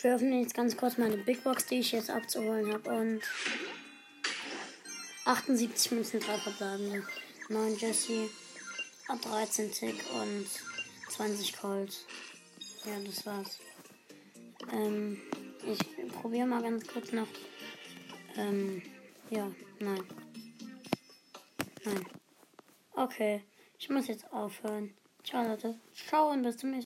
Wir öffnen jetzt ganz kurz meine Big Box, die ich jetzt abzuholen habe. Und 78 Münzen, 3 verbleibende. 9 Jesse, 13 Tick und 20 Colt. Ja, das war's. Ähm, ich probiere mal ganz kurz noch. Ähm, ja, nein. Nein. Okay, ich muss jetzt aufhören. Ciao Leute. Ciao und bis zum nächsten Mal.